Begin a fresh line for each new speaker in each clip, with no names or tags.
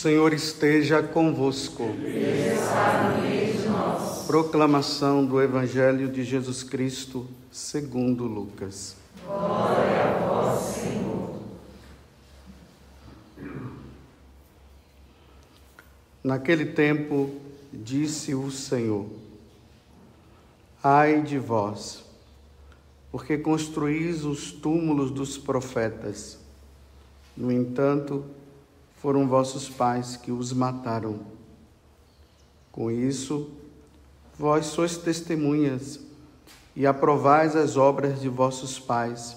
Senhor esteja convosco. Proclamação do Evangelho de Jesus Cristo, segundo Lucas.
Glória a vós, Senhor.
Naquele tempo, disse o Senhor: Ai de vós, porque construís os túmulos dos profetas. No entanto, foram vossos pais que os mataram. Com isso, vós sois testemunhas e aprovais as obras de vossos pais,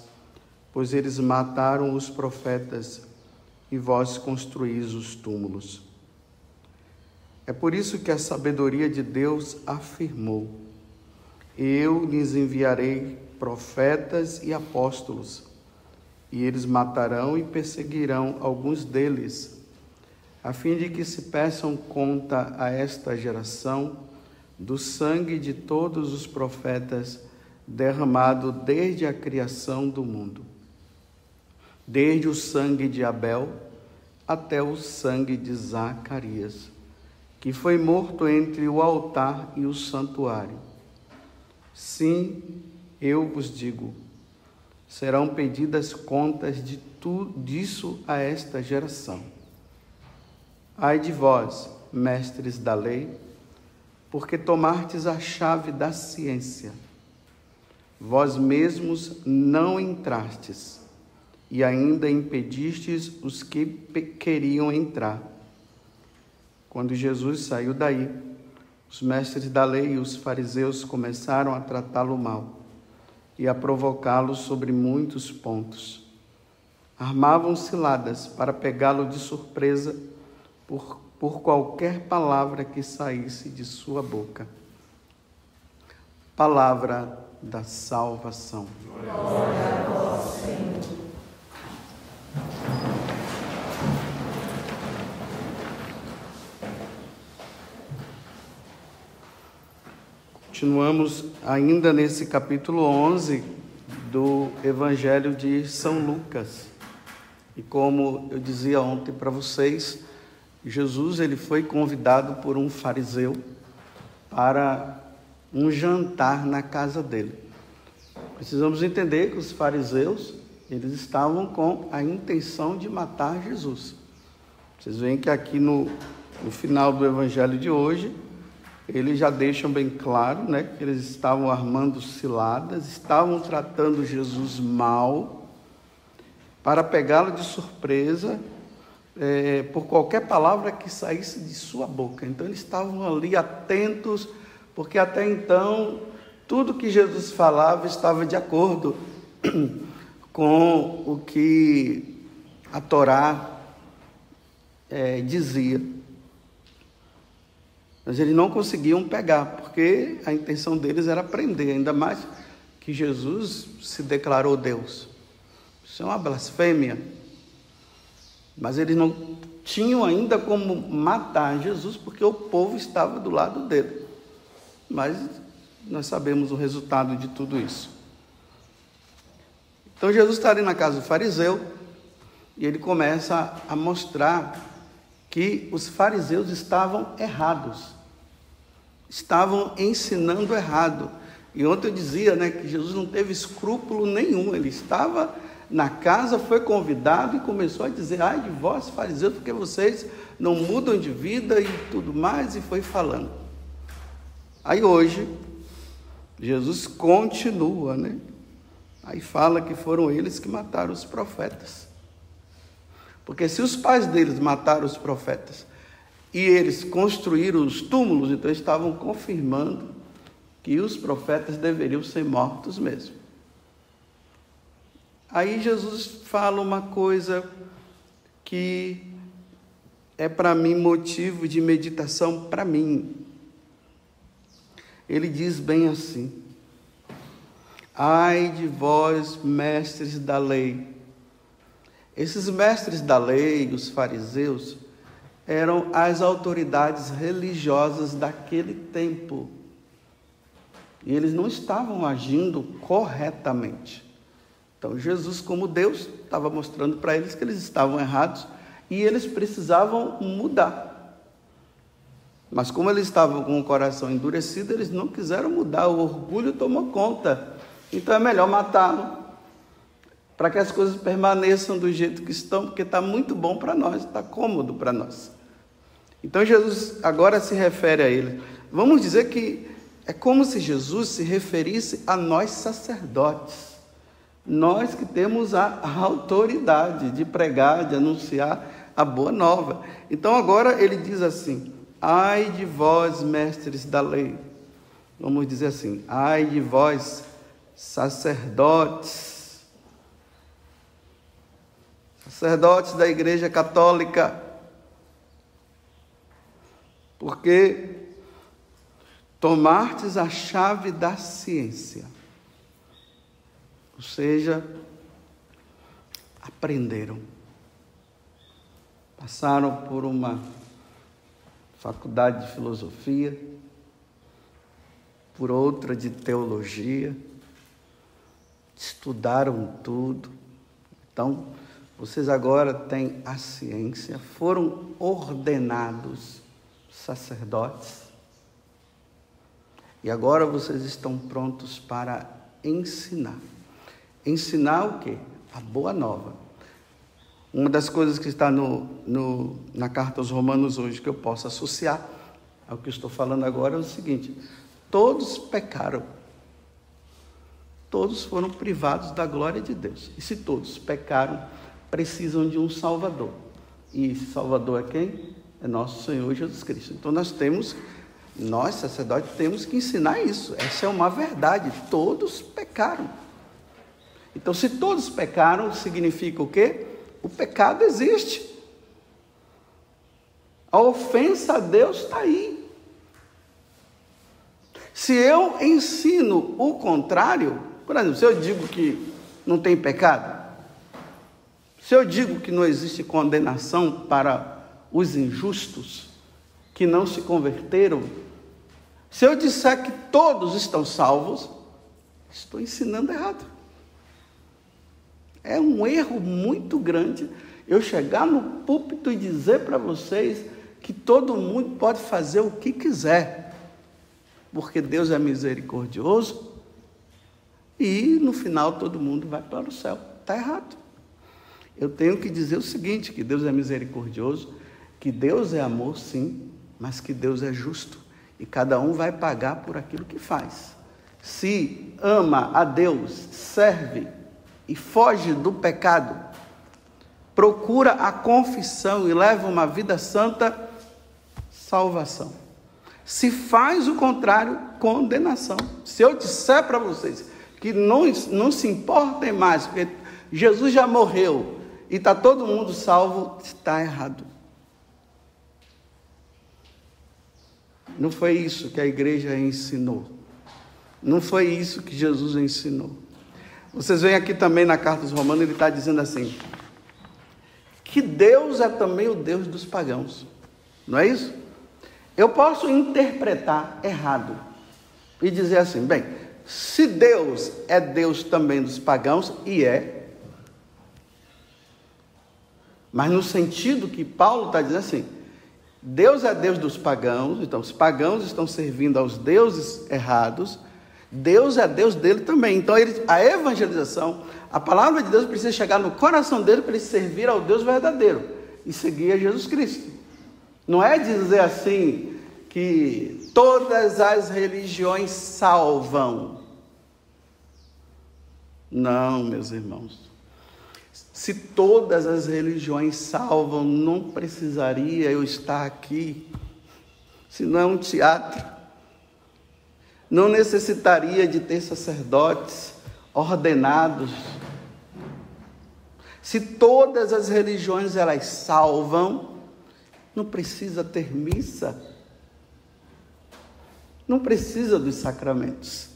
pois eles mataram os profetas e vós construís os túmulos. É por isso que a sabedoria de Deus afirmou: Eu lhes enviarei profetas e apóstolos e eles matarão e perseguirão alguns deles, a fim de que se peçam conta a esta geração do sangue de todos os profetas derramado desde a criação do mundo, desde o sangue de Abel até o sangue de Zacarias, que foi morto entre o altar e o santuário. Sim, eu vos digo, serão pedidas contas de tudo disso a esta geração. Ai de vós, mestres da lei, porque tomartes a chave da ciência. Vós mesmos não entrastes e ainda impedistes os que queriam entrar. Quando Jesus saiu daí, os mestres da lei e os fariseus começaram a tratá-lo mal e a provocá-lo sobre muitos pontos. Armavam ciladas para pegá-lo de surpresa por, por qualquer palavra que saísse de sua boca. Palavra da salvação.
Glória a vós,
Continuamos ainda nesse capítulo 11 do Evangelho de São Lucas. E como eu dizia ontem para vocês, Jesus ele foi convidado por um fariseu para um jantar na casa dele. Precisamos entender que os fariseus, eles estavam com a intenção de matar Jesus. Vocês veem que aqui no, no final do evangelho de hoje, eles já deixam bem claro né, que eles estavam armando ciladas, estavam tratando Jesus mal, para pegá-lo de surpresa é, por qualquer palavra que saísse de sua boca. Então eles estavam ali atentos, porque até então tudo que Jesus falava estava de acordo com o que a Torá é, dizia. Mas eles não conseguiam pegar, porque a intenção deles era prender, ainda mais que Jesus se declarou Deus. Isso é uma blasfêmia. Mas eles não tinham ainda como matar Jesus, porque o povo estava do lado dele. Mas nós sabemos o resultado de tudo isso. Então Jesus está ali na casa do fariseu e ele começa a mostrar que os fariseus estavam errados, estavam ensinando errado. E ontem eu dizia né, que Jesus não teve escrúpulo nenhum, ele estava na casa, foi convidado e começou a dizer: ai de vós, fariseus, porque vocês não mudam de vida e tudo mais, e foi falando. Aí hoje, Jesus continua, né? Aí fala que foram eles que mataram os profetas. Porque se os pais deles mataram os profetas e eles construíram os túmulos, então estavam confirmando que os profetas deveriam ser mortos mesmo. Aí Jesus fala uma coisa que é para mim motivo de meditação para mim. Ele diz bem assim: Ai de vós, mestres da lei, esses mestres da lei, os fariseus, eram as autoridades religiosas daquele tempo. E eles não estavam agindo corretamente. Então, Jesus, como Deus, estava mostrando para eles que eles estavam errados E eles precisavam mudar. Mas como eles estavam com o coração endurecido, eles não quiseram mudar, o orgulho tomou conta. Então é melhor matá-lo, para que as coisas permaneçam do jeito que estão, porque está muito bom para nós, está cômodo para nós. Então Jesus agora se refere a ele. Vamos dizer que é como se Jesus se referisse a nós sacerdotes, nós que temos a, autoridade de pregar, de anunciar a boa nova. Então agora ele diz assim: Ai de vós, mestres da lei. Vamos dizer assim: Ai de vós, sacerdotes. Sacerdotes da Igreja Católica. Porque tomartes a chave da ciência. Ou seja, aprenderam. Passaram por uma faculdade de filosofia, por outra de teologia, estudaram tudo. Então, vocês agora têm a ciência, foram ordenados sacerdotes. E agora vocês estão prontos para ensinar. Ensinar o quê? A boa nova. Uma das coisas que está no, no, na carta aos Romanos hoje que eu posso associar ao que estou falando agora é o seguinte: todos pecaram, todos foram privados da glória de Deus. E se todos pecaram, precisam de um Salvador. E esse Salvador é quem? É nosso Senhor Jesus Cristo. Então nós temos, nós sacerdotes, temos que ensinar isso. Essa é uma verdade. Todos pecaram. Então, se todos pecaram, significa o quê? O pecado existe. A ofensa a Deus está aí. Se eu ensino o contrário, por exemplo, se eu digo que não tem pecado, se eu digo que não existe condenação para os injustos que não se converteram, se eu disser que todos estão salvos, estou ensinando errado. É um erro muito grande eu chegar no púlpito e dizer para vocês que todo mundo pode fazer o que quiser, porque Deus é misericordioso e no final todo mundo vai para o céu. Está errado. Eu tenho que dizer o seguinte: que Deus é misericordioso, que Deus é amor, sim, mas que Deus é justo e cada um vai pagar por aquilo que faz. Se ama a Deus, serve e foge do pecado, procura a confissão e leva uma vida santa, salvação. Se faz o contrário, condenação. Se eu disser para vocês que não, não se importem mais, porque Jesus já morreu e está todo mundo salvo, está errado. Não foi isso que a igreja ensinou. Não foi isso que Jesus ensinou. Vocês veem aqui também na carta dos Romanos, ele está dizendo assim: que Deus é também o Deus dos pagãos. Não é isso? Eu posso interpretar errado e dizer assim: bem, se Deus é Deus também dos pagãos, e é, mas no sentido que Paulo está dizendo assim, Deus é Deus dos pagãos, então os pagãos estão servindo aos deuses errados, Deus é Deus dele também. Então, ele, a evangelização, a palavra de Deus precisa chegar no coração dele para ele servir ao Deus verdadeiro e seguir a Jesus Cristo. Não é dizer assim que todas as religiões salvam. Não, meus irmãos. Se todas as religiões salvam, não precisaria eu estar aqui. Se não é um teatro não necessitaria de ter sacerdotes ordenados. Se todas as religiões elas salvam, não precisa ter missa. Não precisa dos sacramentos.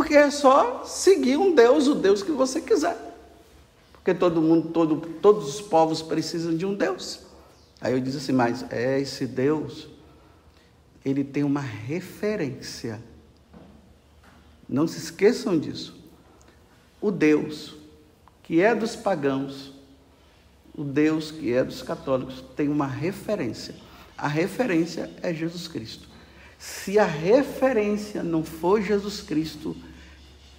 Porque é só seguir um Deus, o Deus que você quiser. Porque todo mundo, todo, todos os povos precisam de um Deus. Aí eu disse assim, mas é esse Deus ele tem uma referência. Não se esqueçam disso. O Deus que é dos pagãos, o Deus que é dos católicos, tem uma referência. A referência é Jesus Cristo. Se a referência não for Jesus Cristo,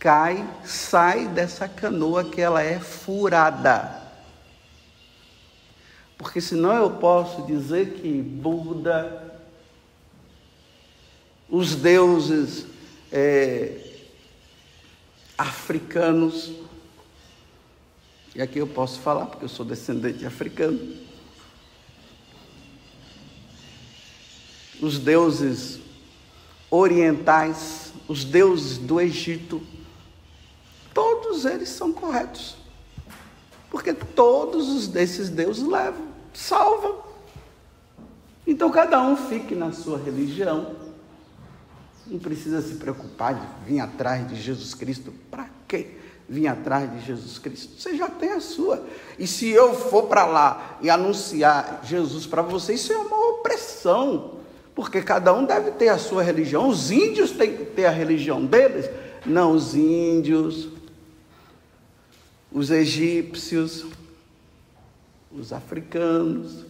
cai, sai dessa canoa que ela é furada. Porque senão eu posso dizer que Buda, os deuses é, africanos, e aqui eu posso falar porque eu sou descendente de africano, os deuses orientais, os deuses do Egito, todos eles são corretos. Porque todos esses deuses levam, salvam. Então cada um fique na sua religião. Não precisa se preocupar de vir atrás de Jesus Cristo. Para quê? Vir atrás de Jesus Cristo. Você já tem a sua. E se eu for para lá e anunciar Jesus para você, isso é uma opressão. Porque cada um deve ter a sua religião. Os índios têm que ter a religião deles. Não, os índios, os egípcios, os africanos,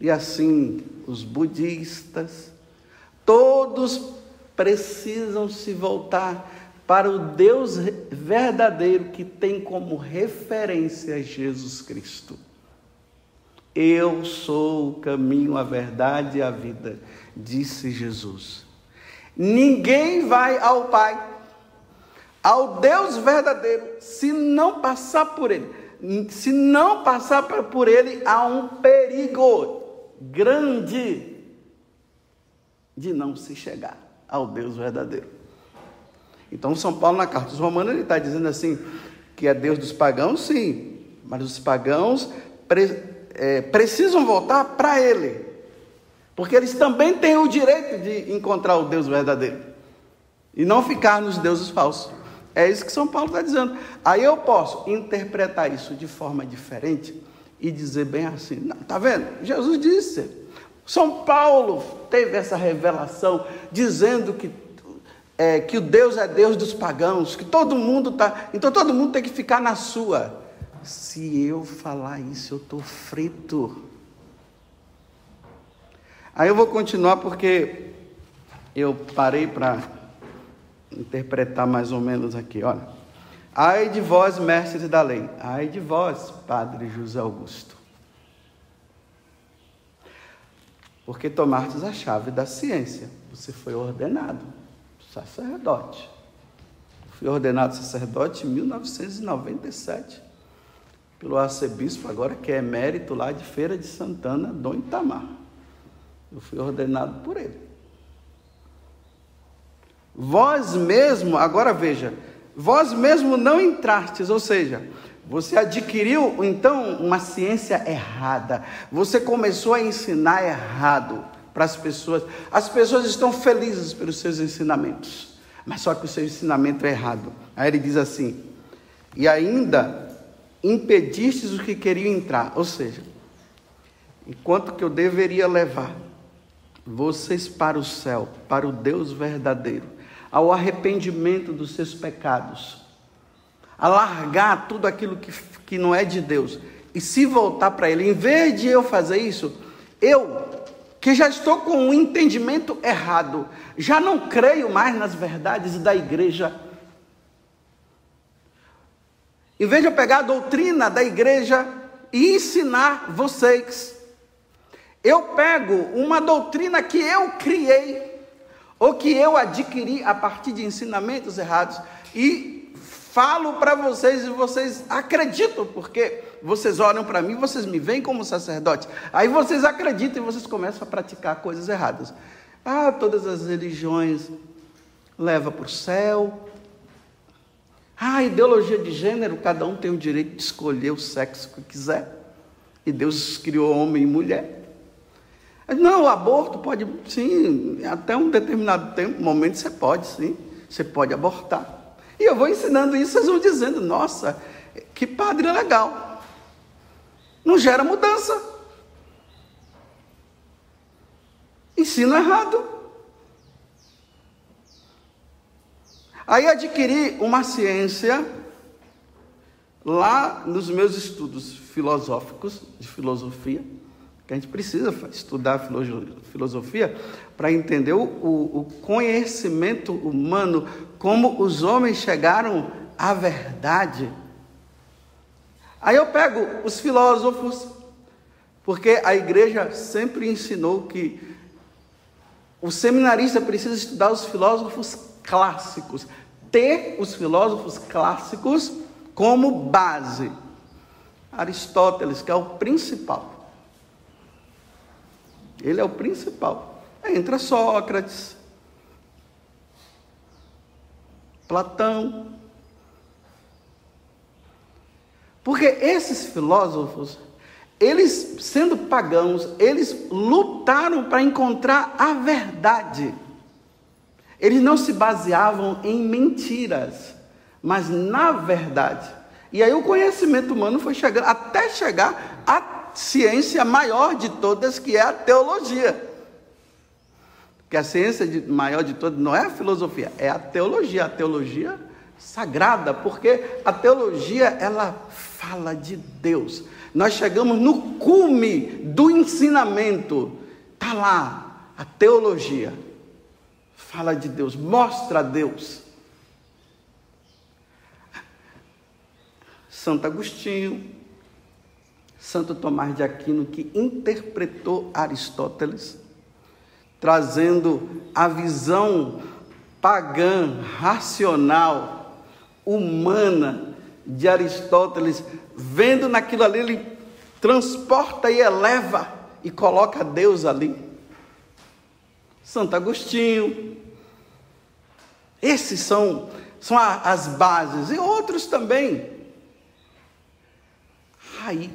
e assim os budistas, todos precisam se voltar para o Deus verdadeiro que tem como referência Jesus Cristo. Eu sou o caminho, a verdade e a vida, disse Jesus. Ninguém vai ao Pai ao Deus verdadeiro, se não passar por ele. Se não passar por ele, há um perigo grande de não se chegar ao Deus verdadeiro. Então, São Paulo, na carta dos Romanos, ele está dizendo assim: que é Deus dos pagãos, sim, mas os pagãos pre, é, precisam voltar para ele, porque eles também têm o direito de encontrar o Deus verdadeiro e não ficar nos deuses falsos. É isso que São Paulo está dizendo. Aí eu posso interpretar isso de forma diferente e dizer bem assim: não, tá vendo? Jesus disse. São Paulo teve essa revelação dizendo que, é, que o Deus é Deus dos pagãos, que todo mundo está. Então todo mundo tem que ficar na sua. Se eu falar isso, eu estou frito. Aí eu vou continuar porque eu parei para interpretar mais ou menos aqui, olha. Ai de vós, mestres da lei, ai de vós, Padre José Augusto. Porque tomastes a chave da ciência. Você foi ordenado sacerdote. Fui ordenado sacerdote em 1997 pelo arcebispo, agora que é emérito lá de Feira de Santana, Dom Itamar. Eu fui ordenado por ele. Vós mesmo, agora veja, vós mesmo não entrastes, ou seja, você adquiriu então uma ciência errada. Você começou a ensinar errado para as pessoas. As pessoas estão felizes pelos seus ensinamentos, mas só que o seu ensinamento é errado. Aí ele diz assim: e ainda impedistes os que queriam entrar, ou seja, enquanto que eu deveria levar vocês para o céu, para o Deus verdadeiro, ao arrependimento dos seus pecados, a largar tudo aquilo que, que não é de Deus e se voltar para Ele. Em vez de eu fazer isso, eu, que já estou com um entendimento errado, já não creio mais nas verdades da igreja. Em vez de eu pegar a doutrina da igreja e ensinar vocês, eu pego uma doutrina que eu criei ou que eu adquiri a partir de ensinamentos errados e falo para vocês e vocês acreditam, porque vocês olham para mim, vocês me veem como sacerdote. Aí vocês acreditam e vocês começam a praticar coisas erradas. Ah, todas as religiões levam para o céu. Ah, ideologia de gênero, cada um tem o direito de escolher o sexo que quiser. E Deus criou homem e mulher. Não, o aborto pode, sim, até um determinado tempo, momento você pode, sim, você pode abortar. E eu vou ensinando isso, vocês vão dizendo, nossa, que padre legal. Não gera mudança. Ensino errado. Aí adquiri uma ciência lá nos meus estudos filosóficos, de filosofia, que a gente precisa estudar filosofia para entender o, o, conhecimento humano, como os homens chegaram à verdade. Aí eu pego os filósofos, porque a igreja sempre ensinou que o seminarista precisa estudar os filósofos clássicos, ter os filósofos clássicos como base. Aristóteles, que é o principal. Ele é o principal. Entra Sócrates, Platão. Porque esses filósofos, eles, sendo pagãos, eles lutaram para encontrar a verdade. Eles não se baseavam em mentiras, mas na verdade. E aí o conhecimento humano foi chegando até chegar à ciência maior de todas, que é a teologia. Que a ciência maior de todas não é a filosofia, é a teologia, a teologia sagrada, porque a teologia ela fala de Deus. Nós chegamos no cume do ensinamento. Tá lá a teologia. Fala de Deus, mostra a Deus. Santo Agostinho, Santo Tomás de Aquino, que interpretou Aristóteles, trazendo a visão pagã, racional, humana de Aristóteles, vendo naquilo ali, ele transporta e eleva e coloca Deus ali. Santo Agostinho. Esses são, são as bases, e outros também. Aí,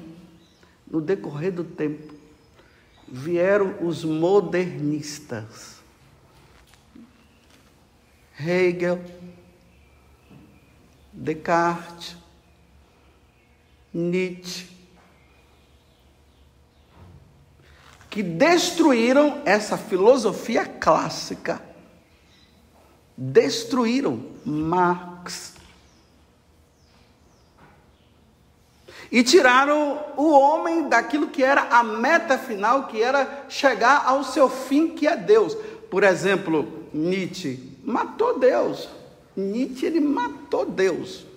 no decorrer do tempo, vieram os modernistas. Hegel, Descartes, Nietzsche, que destruíram essa filosofia clássica. Destruíram Marx. E tiraram o homem daquilo que era a meta final, que era chegar ao seu fim, que é Deus. Por exemplo, Nietzsche matou Deus. Nietzsche ele matou Deus.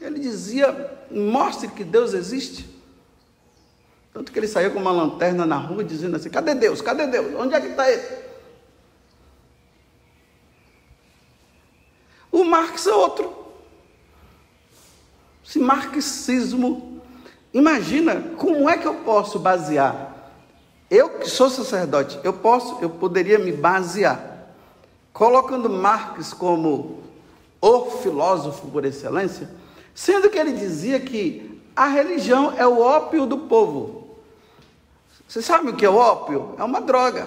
Ele dizia: mostre que Deus existe. Tanto que ele saía com uma lanterna na rua dizendo assim: cadê Deus? Cadê Deus? Onde é que está ele? O Marx é outro. Esse marxismo. Imagina como é que eu posso basear. Eu que sou sacerdote, eu posso, eu poderia me basear colocando Marx como o filósofo por excelência, sendo que ele dizia que a religião é o ópio do povo. Você sabe o que é o ópio? É uma droga.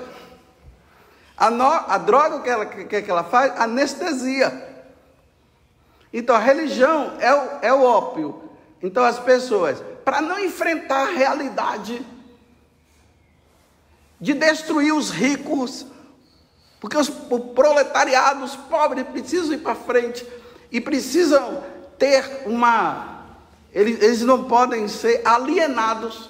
A, no, a droga que ela, que, que ela faz? Anestesia. Então a religião é o, é o ópio. Então as pessoas, para não enfrentar a realidade de destruir os ricos, porque os, o proletariado, os pobres precisam ir para frente e precisam ter uma. Eles, eles não podem ser alienados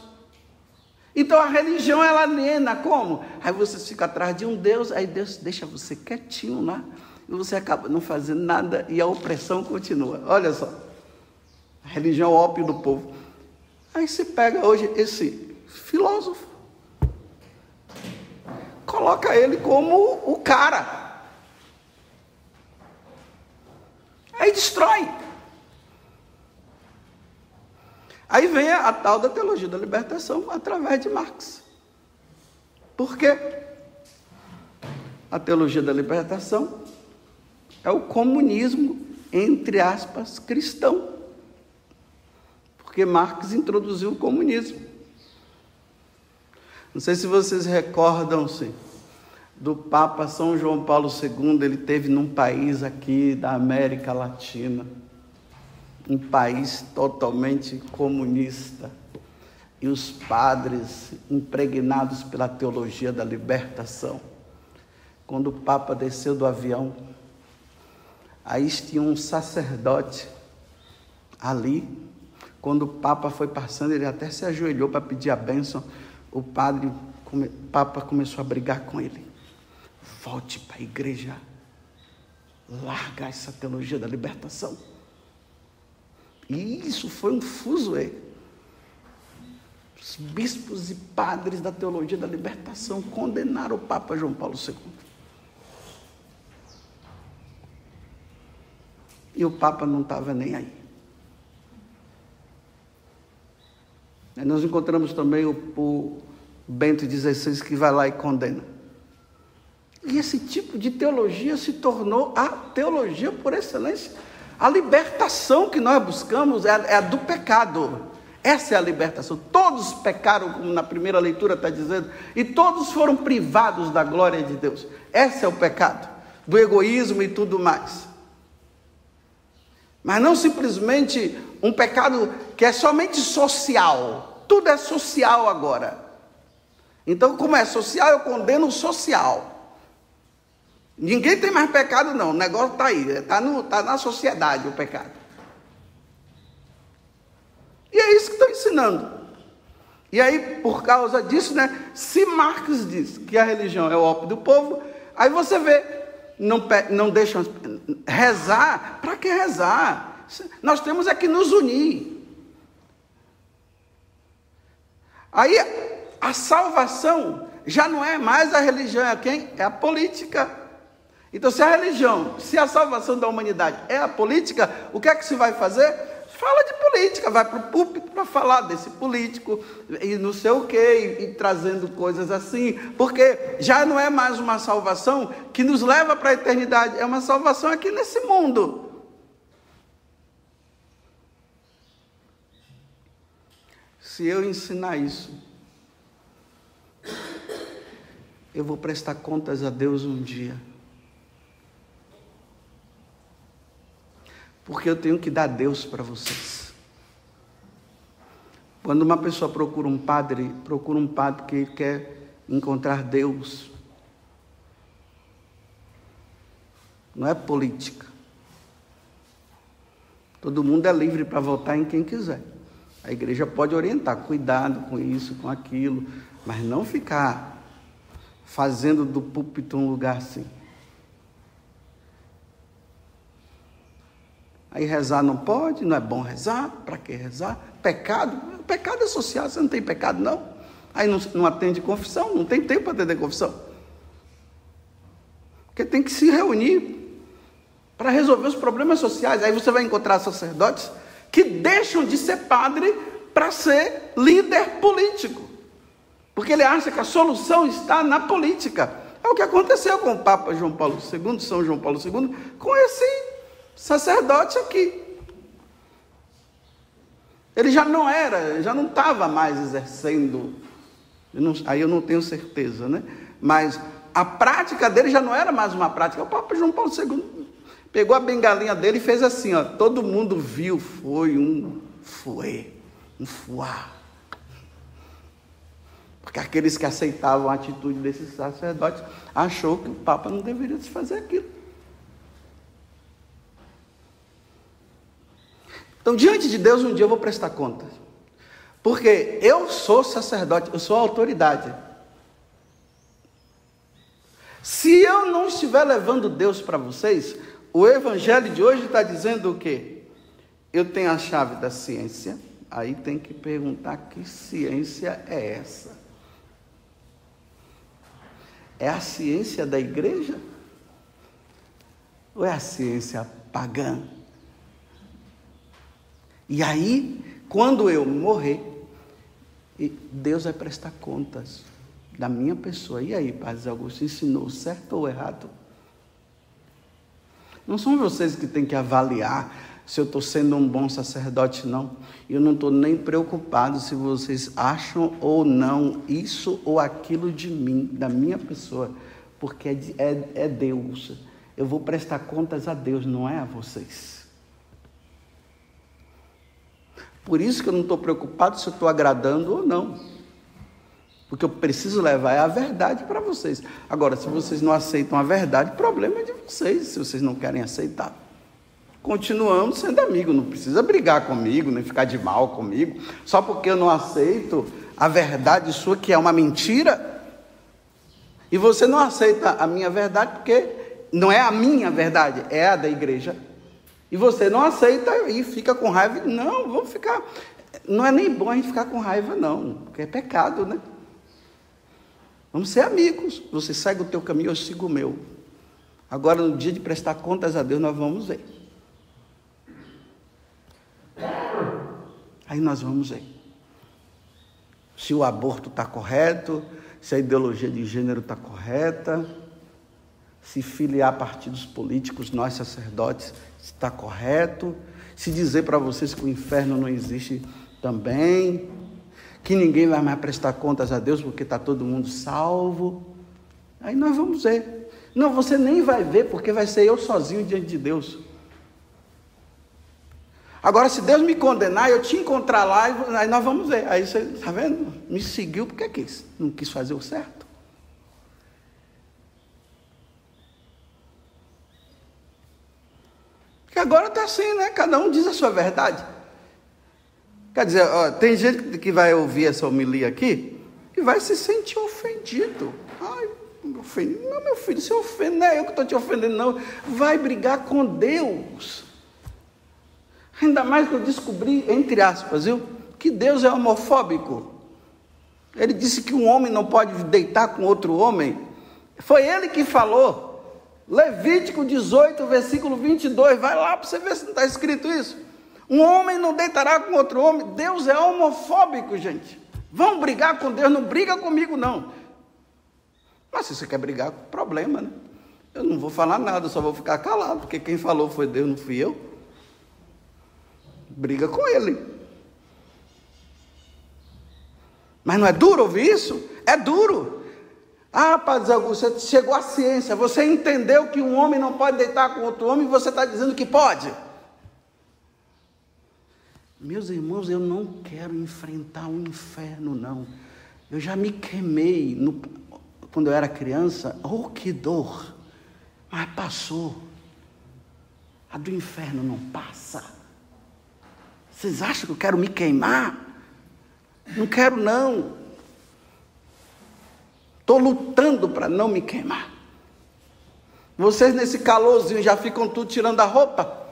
então a religião ela aliena como? Aí você fica atrás de um Deus, aí Deus deixa você quietinho lá, e você acaba não fazendo nada e a opressão continua. Olha só. A religião é o ópio do povo. Aí você pega hoje esse filósofo, coloca ele como o cara. Aí destrói. Aí vem a, a tal da teologia da libertação através de Marx. Por quê? A teologia da libertação é o comunismo, entre aspas, cristão. Porque Marx introduziu o comunismo. Não sei se vocês recordam-se do Papa São João Paulo II, ele teve num país aqui da América Latina um país totalmente comunista e os padres impregnados pela teologia da libertação. Quando o Papa desceu do avião, aí tinha um sacerdote ali Quando o Papa foi passando, ele até se ajoelhou para pedir a bênção. O padre, o Papa começou a brigar com ele. Volte para a igreja. Larga essa teologia da libertação. E isso foi um fuzuê. Os bispos e padres da teologia da libertação condenaram o Papa João Paulo II. E o Papa não estava nem aí. Nós encontramos também o, o Bento XVI que vai lá e condena. E esse tipo de teologia se tornou a teologia por excelência. A libertação que nós buscamos é a, é a do pecado. Essa é a libertação. Todos pecaram, como na primeira leitura está dizendo, e todos foram privados da glória de Deus. Esse é o pecado, do egoísmo e tudo mais. Mas não simplesmente um pecado que é somente social. Tudo é social agora. Então, como é social, eu condeno o social. Ninguém tem mais pecado, não. O negócio está aí. Está tá na sociedade o pecado. E é isso que estão ensinando. E aí, por causa disso, né? Se Marx diz que a religião é o ópio do povo, aí você vê, não, não deixam rezar. Para que rezar? Nós temos é que nos unir. Aí a salvação já não é mais a religião, é quem? É a política. Então, se a religião, se a salvação da humanidade é a política, o que é que se vai fazer? Fala de política, vai para o púlpito para falar desse político e não sei o quê, e, e, trazendo coisas assim, porque já não é mais uma salvação que nos leva para a eternidade, é uma salvação aqui nesse mundo. Se eu ensinar isso, eu vou prestar contas a Deus um dia. porque eu tenho que dar Deus para vocês. Quando uma pessoa procura um padre, procura um padre que quer encontrar Deus. Não é política. Todo mundo é livre para votar em quem quiser. A igreja pode orientar, cuidado com isso, com aquilo, mas não ficar fazendo do púlpito um lugar assim. Aí rezar não pode, não é bom rezar, para que rezar? Pecado, pecado é social, você não tem pecado não. Aí não, não atende confissão, não tem tempo para atender confissão. Porque tem que se reunir para resolver os problemas sociais. Aí você vai encontrar sacerdotes que deixam de ser padre para ser líder político. Porque ele acha que a solução está na política. É o que aconteceu com o Papa João Paulo II, São João Paulo II, com esse sacerdote aqui. Ele já não era, já não estava mais exercendo, eu não, aí eu não tenho certeza, né? Mas a prática dele já não era mais uma prática. O Papa João Paulo II pegou a bengalinha dele e fez assim, ó. Todo mundo viu, foi um foi, um fuá. Porque aqueles que aceitavam a atitude desses sacerdotes achou que o Papa não deveria se fazer aquilo. Então, diante de Deus, um dia eu vou prestar conta. Porque eu sou sacerdote, eu sou autoridade. Se eu não estiver levando Deus para vocês, o evangelho de hoje está dizendo o quê? Eu tenho a chave da ciência, aí tem que perguntar que ciência é essa? É a ciência da igreja? Ou é a ciência pagã? E aí, quando eu morrer, Deus vai prestar contas da minha pessoa. E aí, Padre Augusto, ensinou certo ou errado? Não são vocês que têm que avaliar se eu estou sendo um bom sacerdote, não. Eu não estou nem preocupado se vocês acham ou não isso ou aquilo de mim, da minha pessoa, porque é, é, é Deus. Eu vou prestar contas a Deus, não é a vocês. Por isso que eu não estou preocupado se eu estou agradando ou não. Porque eu preciso levar é a verdade para vocês. Agora, se vocês não aceitam a verdade, problema é de vocês, se vocês não querem aceitar. continuamos sendo amigos, não precisa brigar comigo, nem ficar de mal comigo, só porque eu não aceito a verdade sua, que é uma mentira, e você não aceita a minha verdade, porque não é a minha verdade, é a da igreja, e você não aceita e fica com raiva, não, vamos ficar, não é nem bom a gente ficar com raiva, não, porque é pecado, né? Vamos ser amigos. Você segue o teu caminho, eu sigo o meu. Agora, no dia de prestar contas a Deus, nós vamos ver. Aí nós vamos ver. Se o aborto está correto, se a ideologia de gênero está correta, se filiar partidos políticos, nós sacerdotes, está correto, se dizer para vocês que o inferno não existe também, que ninguém vai mais prestar contas a Deus porque está todo mundo salvo. Aí nós vamos ver. Não, você nem vai ver porque vai ser eu sozinho diante de Deus. Agora, se Deus me condenar, eu te encontrar lá, aí nós vamos ver. Aí você, está vendo? Me seguiu porque quis. Não quis fazer o certo. Porque agora está assim, né? Cada um diz a sua verdade. Quer dizer, ó, tem gente que vai ouvir essa homilia aqui e vai se sentir ofendido. Ai, meu filho, não, meu filho, se ofende, não é eu que estou te ofendendo, não. Vai brigar com Deus. Ainda mais que eu descobri, entre aspas, viu, que Deus é homofóbico. Ele disse que um homem não pode deitar com outro homem. Foi ele que falou. Levítico 18, versículo 22. Vai lá para você ver se não está escrito isso. Um homem não deitará com outro homem. Deus é homofóbico, gente. Vão brigar com Deus, não briga comigo, não. Mas se você quer brigar, problema, né? Eu não vou falar nada, só vou ficar calado, porque quem falou foi Deus, não fui eu. Briga com ele. Mas não é duro ouvir isso? É duro. Ah, Padre Augusto, chegou à ciência, você entendeu que um homem não pode deitar com outro homem e você está dizendo que pode. Meus irmãos, eu não quero enfrentar o um inferno, não. Eu já me queimei no, quando eu era criança. Oh, que dor! Mas passou. A do inferno não passa. Vocês acham que eu quero me queimar? Não quero, não. Estou lutando para não me queimar. Vocês nesse calorzinho já ficam tudo tirando a roupa?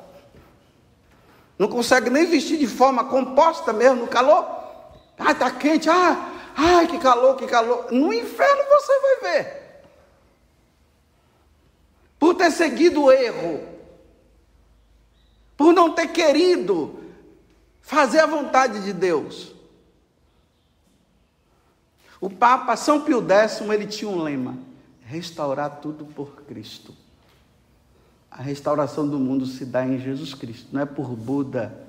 Não consegue nem vestir de forma composta mesmo no calor. Ah, está quente, ah, ai, que calor, que calor. No inferno você vai ver. Por ter seguido o erro, por não ter querido fazer a vontade de Deus. O Papa São Pio X, ele tinha um lema: restaurar tudo por Cristo. A restauração do mundo se dá em Jesus Cristo, não é por Buda,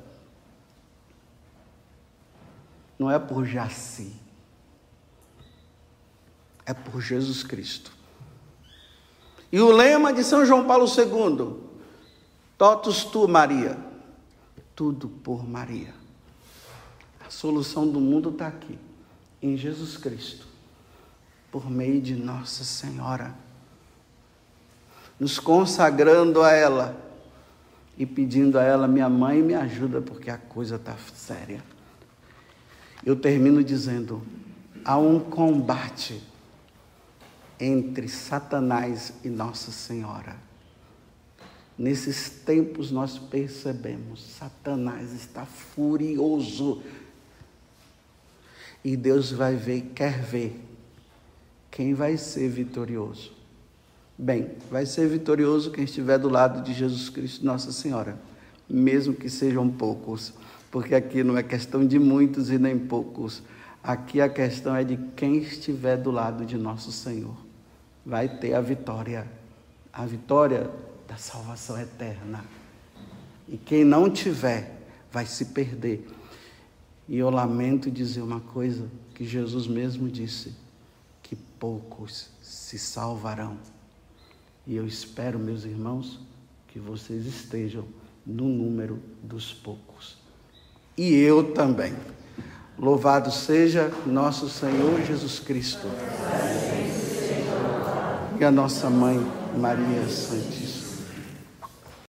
não é por Jaci, é por Jesus Cristo. E o lema de São João Paulo II, totus tu, Maria, tudo por Maria. A solução do mundo está aqui, em Jesus Cristo, por meio de Nossa Senhora nos consagrando a ela e pedindo a ela, minha mãe, me ajuda porque a coisa está séria. Eu termino dizendo: há um combate entre Satanás e Nossa Senhora. Nesses tempos nós percebemos, Satanás está furioso. E Deus vai ver, quer ver quem vai ser vitorioso. Bem, vai ser vitorioso quem estiver do lado de Jesus Cristo, Nossa Senhora, mesmo que sejam poucos, porque aqui não é questão de muitos e nem poucos. Aqui a questão é de quem estiver do lado de nosso Senhor. Vai ter a vitória, a vitória da salvação eterna. E quem não tiver, vai se perder. E eu lamento dizer uma coisa que Jesus mesmo disse: que poucos se salvarão. E eu espero, meus irmãos, que vocês estejam no número dos poucos. E eu também. Louvado seja nosso Senhor Jesus Cristo. E a nossa mãe Maria Santíssima.